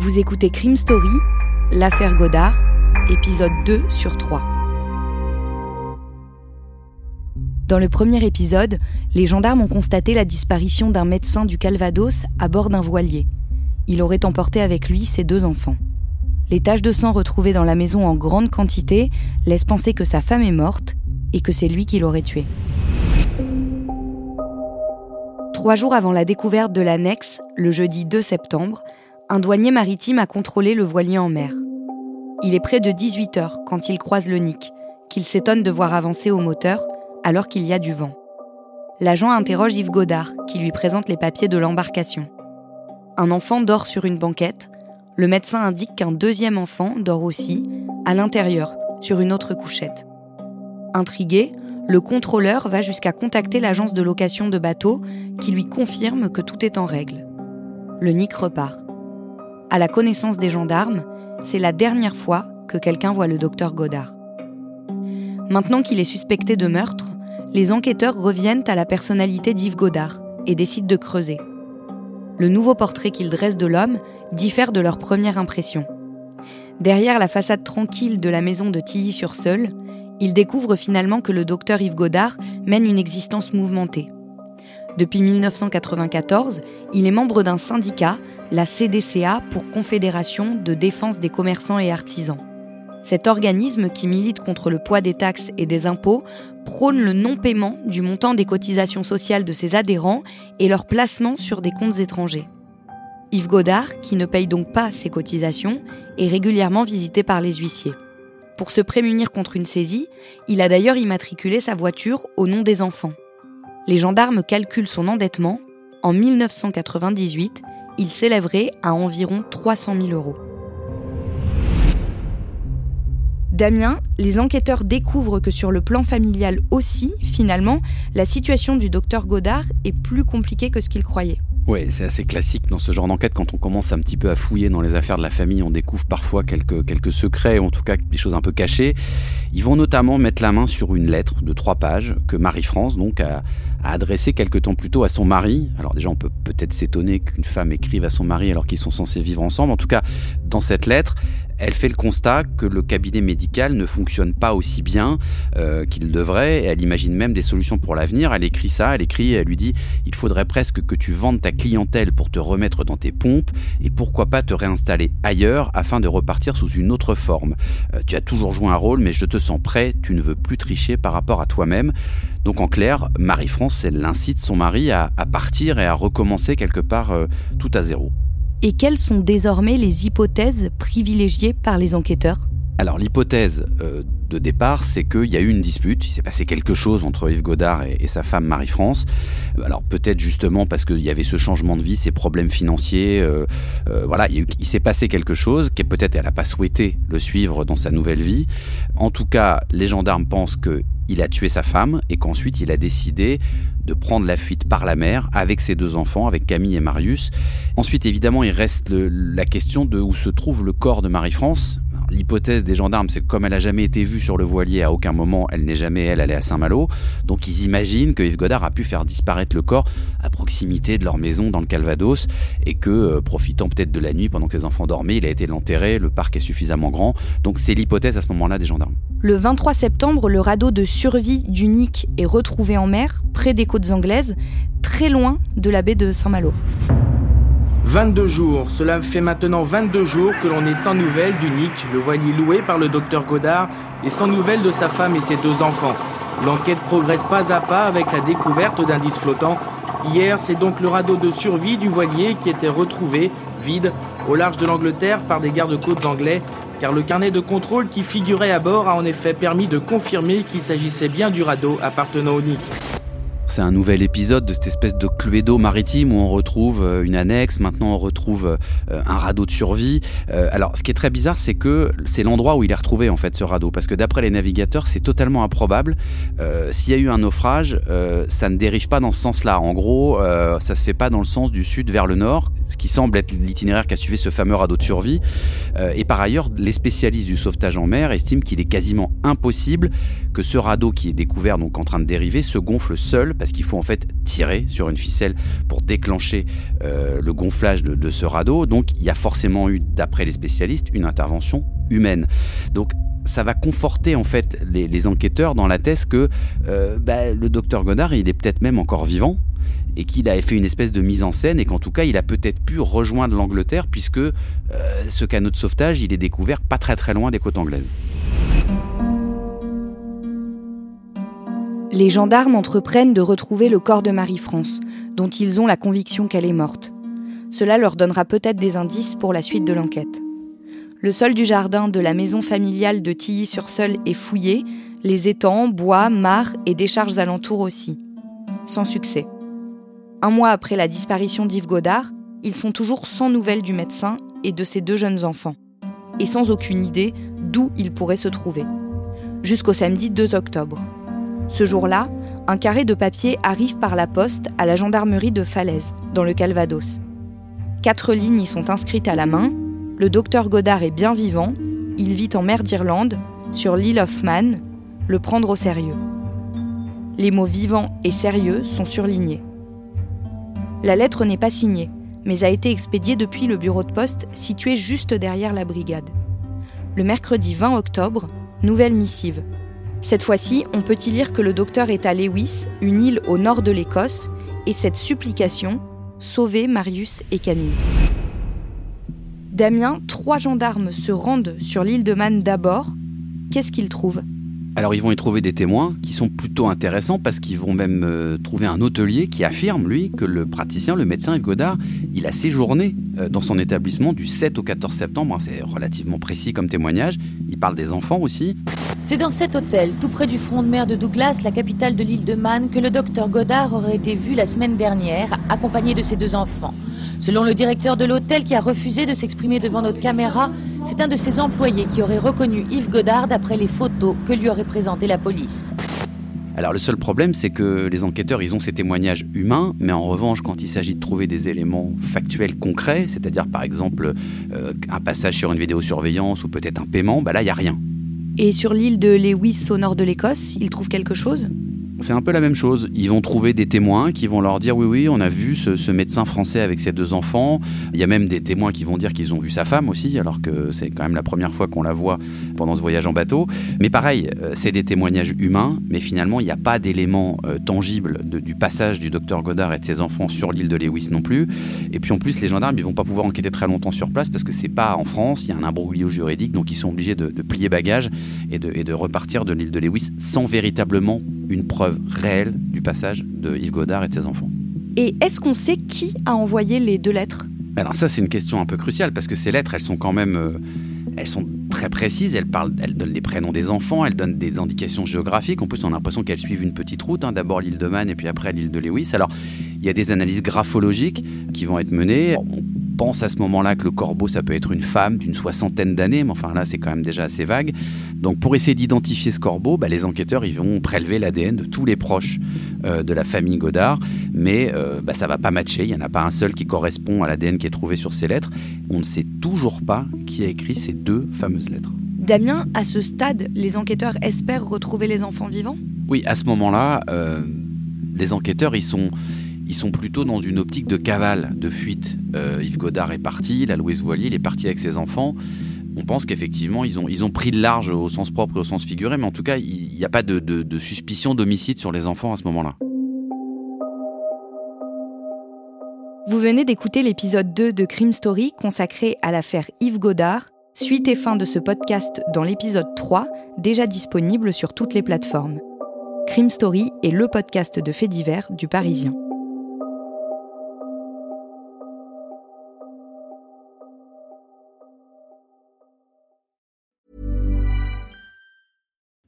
Vous écoutez Crime Story, l'affaire Godard, épisode 2 sur 3. Dans le premier épisode, les gendarmes ont constaté la disparition d'un médecin du Calvados à bord d'un voilier. Il aurait emporté avec lui ses deux enfants. Les taches de sang retrouvées dans la maison en grande quantité laissent penser que sa femme est morte et que c'est lui qui l'aurait tuée. Trois jours avant la découverte de l'annexe, le jeudi 2 septembre, un douanier maritime a contrôlé le voilier en mer. Il est près de 18 heures quand il croise le Nick, qu'il s'étonne de voir avancer au moteur alors qu'il y a du vent. L'agent interroge Yves Godard, qui lui présente les papiers de l'embarcation. Un enfant dort sur une banquette. Le médecin indique qu'un deuxième enfant dort aussi, à l'intérieur, sur une autre couchette. Intrigué, le contrôleur va jusqu'à contacter l'agence de location de bateaux qui lui confirme que tout est en règle. Le Nick repart. À la connaissance des gendarmes, c'est la dernière fois que quelqu'un voit le docteur Godard. Maintenant qu'il est suspecté de meurtre, les enquêteurs reviennent à la personnalité d'Yves Godard et décident de creuser. Le nouveau portrait qu'ils dressent de l'homme diffère de leur première impression. Derrière la façade tranquille de la maison de Tilly-sur-Seul, ils découvrent finalement que le docteur Yves Godard mène une existence mouvementée. Depuis 1994, il est membre d'un syndicat, la CDCA pour Confédération de défense des commerçants et artisans. Cet organisme, qui milite contre le poids des taxes et des impôts, prône le non-paiement du montant des cotisations sociales de ses adhérents et leur placement sur des comptes étrangers. Yves Godard, qui ne paye donc pas ses cotisations, est régulièrement visité par les huissiers. Pour se prémunir contre une saisie, il a d'ailleurs immatriculé sa voiture au nom des enfants. Les gendarmes calculent son endettement. En 1998, il s'élèverait à environ 300 000 euros. Damien, les enquêteurs découvrent que sur le plan familial aussi, finalement, la situation du docteur Godard est plus compliquée que ce qu'ils croyaient. Oui, c'est assez classique dans ce genre d'enquête. Quand on commence un petit peu à fouiller dans les affaires de la famille, on découvre parfois quelques, quelques secrets, ou en tout cas des choses un peu cachées. Ils vont notamment mettre la main sur une lettre de trois pages que Marie-France donc a, a adressée quelque temps plus tôt à son mari. Alors déjà, on peut peut-être s'étonner qu'une femme écrive à son mari alors qu'ils sont censés vivre ensemble. En tout cas, dans cette lettre, elle fait le constat que le cabinet médical ne fonctionne pas aussi bien euh, qu'il devrait. Et elle imagine même des solutions pour l'avenir. Elle écrit ça, elle écrit, elle lui dit il faudrait presque que tu vendes ta clientèle pour te remettre dans tes pompes et pourquoi pas te réinstaller ailleurs afin de repartir sous une autre forme. Euh, tu as toujours joué un rôle, mais je te sens prêt. Tu ne veux plus tricher par rapport à toi-même. Donc en clair, Marie-France, elle incite son mari à, partir et à recommencer quelque part euh, tout à zéro et quelles sont désormais les hypothèses privilégiées par les enquêteurs? Alors l'hypothèse euh, de départ, c'est qu'il y a eu une dispute, il s'est passé quelque chose entre Yves Godard et, sa femme Marie-France. Euh, alors peut-être justement parce qu'il y avait ce changement de vie, ces problèmes financiers, euh, voilà, il, s'est passé quelque chose qui peut-être elle n'a pas souhaité le suivre dans sa nouvelle vie. En tout cas, les gendarmes pensent que il a tué sa femme et qu'ensuite il a décidé de prendre la fuite par la mer avec ses deux enfants, avec Camille et Marius. Ensuite, évidemment, il reste la question de où se trouve le corps de Marie-France. L'hypothèse des gendarmes, c'est que comme elle n'a jamais été vue sur le voilier, à aucun moment, elle n'est jamais, elle, allée à Saint-Malo. Donc ils imaginent que Yves Godard a pu faire disparaître le corps à proximité de leur maison dans le Calvados et que, euh, profitant peut-être de la nuit pendant que ses enfants dormaient, il a été l'enterrer, le parc est suffisamment grand. Donc c'est l'hypothèse à ce moment-là des gendarmes. Le 23 septembre, le radeau de survie du Nick est retrouvé en mer, près des côtes anglaises, très loin de la baie de Saint-Malo. 22 jours, cela fait maintenant 22 jours que l'on est sans nouvelles du Nick, le voilier loué par le docteur Godard, et sans nouvelles de sa femme et ses deux enfants. L'enquête progresse pas à pas avec la découverte d'indices flottants. Hier, c'est donc le radeau de survie du voilier qui était retrouvé, vide, au large de l'Angleterre par des gardes-côtes anglais car le carnet de contrôle qui figurait à bord a en effet permis de confirmer qu'il s'agissait bien du radeau appartenant au NIC. C'est un nouvel épisode de cette espèce de cluedo maritime où on retrouve euh, une annexe, maintenant on retrouve euh, un radeau de survie. Euh, alors ce qui est très bizarre, c'est que c'est l'endroit où il est retrouvé en fait ce radeau, parce que d'après les navigateurs, c'est totalement improbable. S'il y a eu un naufrage, ça ne dérive pas dans ce sens-là. En gros, ça se fait pas dans le sens du sud vers le nord, ce qui semble être l'itinéraire qu'a suivi ce fameux radeau de survie. et par ailleurs, les spécialistes du sauvetage en mer estiment qu'il est quasiment impossible que ce radeau qui est découvert donc en train de dériver se gonfle seul parce qu'il faut en fait tirer sur une ficelle pour déclencher euh, le gonflage de, ce radeau. Donc il y a forcément eu, d'après les spécialistes, une intervention humaine. Donc ça va conforter en fait les, enquêteurs dans la thèse que euh, bah, le docteur Godard, il est peut-être même encore vivant et qu'il a fait une espèce de mise en scène et qu'en tout cas il a peut-être pu rejoindre l'Angleterre puisque euh, ce canot de sauvetage il est découvert pas très très loin des côtes anglaises. Les gendarmes entreprennent de retrouver le corps de Marie-France, dont ils ont la conviction qu'elle est morte. Cela leur donnera peut-être des indices pour la suite de l'enquête. Le sol du jardin de la maison familiale de Tilly-sur-Seul est fouillé, les étangs, bois, mares et décharges alentours aussi. Sans succès. Un mois après la disparition d'Yves Godard, ils sont toujours sans nouvelles du médecin et de ses deux jeunes enfants, et sans aucune idée d'où ils pourraient se trouver. Jusqu'au samedi 2 octobre. Ce jour-là, un carré de papier arrive par la poste à la gendarmerie de Falaise, dans le Calvados. Quatre lignes y sont inscrites à la main. Le docteur Godard est bien vivant. Il vit en mer d'Irlande, sur l'île of Man. Le prendre au sérieux. Les mots vivant et sérieux sont surlignés. La lettre n'est pas signée, mais a été expédiée depuis le bureau de poste situé juste derrière la brigade. Le mercredi 20 octobre, nouvelle missive. Cette fois-ci, on peut y lire que le docteur est à Lewis, une île au nord de l'Écosse, et cette supplication sauver Marius et Camille. Damien, trois gendarmes se rendent sur l'île de Man d'abord. Qu'est-ce qu'ils trouvent? Alors ils vont y trouver des témoins qui sont plutôt intéressants parce qu'ils vont même euh, trouver un hôtelier qui affirme, lui, que le praticien, le médecin Yves Godard, il a séjourné euh, dans son établissement du 7 au 14 septembre. Hein, c'est relativement précis comme témoignage. Il parle des enfants aussi. C'est dans cet hôtel, tout près du front de mer de Douglas, la capitale de l'île de Man, que le docteur Godard aurait été vu la semaine dernière, accompagné de ses deux enfants. Selon le directeur de l'hôtel qui a refusé de s'exprimer devant notre caméra, c'est un de ses employés qui aurait reconnu Yves Godard d'après les photos que lui aurait présentées la police. Alors le seul problème, c'est que les enquêteurs, ils ont ces témoignages humains, mais en revanche, quand il s'agit de trouver des éléments factuels concrets, c'est-à-dire par exemple euh, un passage sur une vidéosurveillance ou peut-être un paiement, bah là, il n'y a rien. Et sur l'île de Lewis au nord de l'Écosse, ils trouvent quelque chose? C'est un peu la même chose. Ils vont trouver des témoins qui vont leur dire oui, oui, on a vu ce, médecin français avec ses deux enfants. Il y a même des témoins qui vont dire qu'ils ont vu sa femme aussi, alors que c'est quand même la première fois qu'on la voit pendant ce voyage en bateau. Mais pareil, euh, c'est des témoignages humains, mais finalement, il n'y a pas d'éléments euh, tangibles du passage du docteur Godard et de ses enfants sur l'île de Lewis non plus. Et puis en plus, les gendarmes, ils vont pas pouvoir enquêter très longtemps sur place parce que c'est pas en France, il y a un imbroglio juridique, donc ils sont obligés de, plier bagages et de, et de repartir de l'île de Lewis sans véritablement une preuve réelle du passage de Yves Godard et de ses enfants. Et est-ce qu'on sait qui a envoyé les deux lettres? Alors ça, c'est une question un peu cruciale parce que ces lettres, elles sont quand même, euh, elles sont très précises. Elles parlent, elles donnent les prénoms des enfants, elles donnent des indications géographiques. En plus, on a l'impression qu'elles suivent une petite route. Hein. D'abord l'île de Man et puis après l'île de Lewis. Alors, il y a des analyses graphologiques qui vont être menées pense à ce moment-là que le corbeau, ça peut être une femme d'une soixantaine d'années, mais enfin là, c'est quand même déjà assez vague. Donc pour essayer d'identifier ce corbeau, bah, les enquêteurs ils vont prélever l'ADN de tous les proches euh, de la famille Godard, mais euh, bah, ça va pas matcher. Il n'y en a pas un seul qui correspond à l'ADN qui est trouvé sur ces lettres. On ne sait toujours pas qui a écrit ces deux fameuses lettres. Damien, à ce stade, les enquêteurs espèrent retrouver les enfants vivants? Oui, à ce moment-là, euh, les enquêteurs, ils sont, ils sont plutôt dans une optique de cavale, de fuite. Euh, Yves Godard est parti, la Louise Voilier, il est parti avec ses enfants. On pense qu'effectivement, ils ont, pris de large au sens propre et au sens figuré, mais en tout cas, il n'y a pas de, de suspicion d'homicide sur les enfants à ce moment-là. Vous venez d'écouter l'épisode 2 de Crime Story consacré à l'affaire Yves Godard, suite et fin de ce podcast dans l'épisode 3, déjà disponible sur toutes les plateformes. Crime Story est le podcast de faits divers du Parisien.